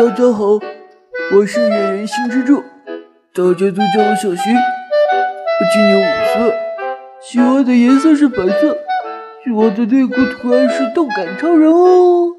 大家好，我是演员新之助，大家都叫我小新。我今年五岁，喜欢的颜色是白色，喜欢的内裤图案是动感超人哦。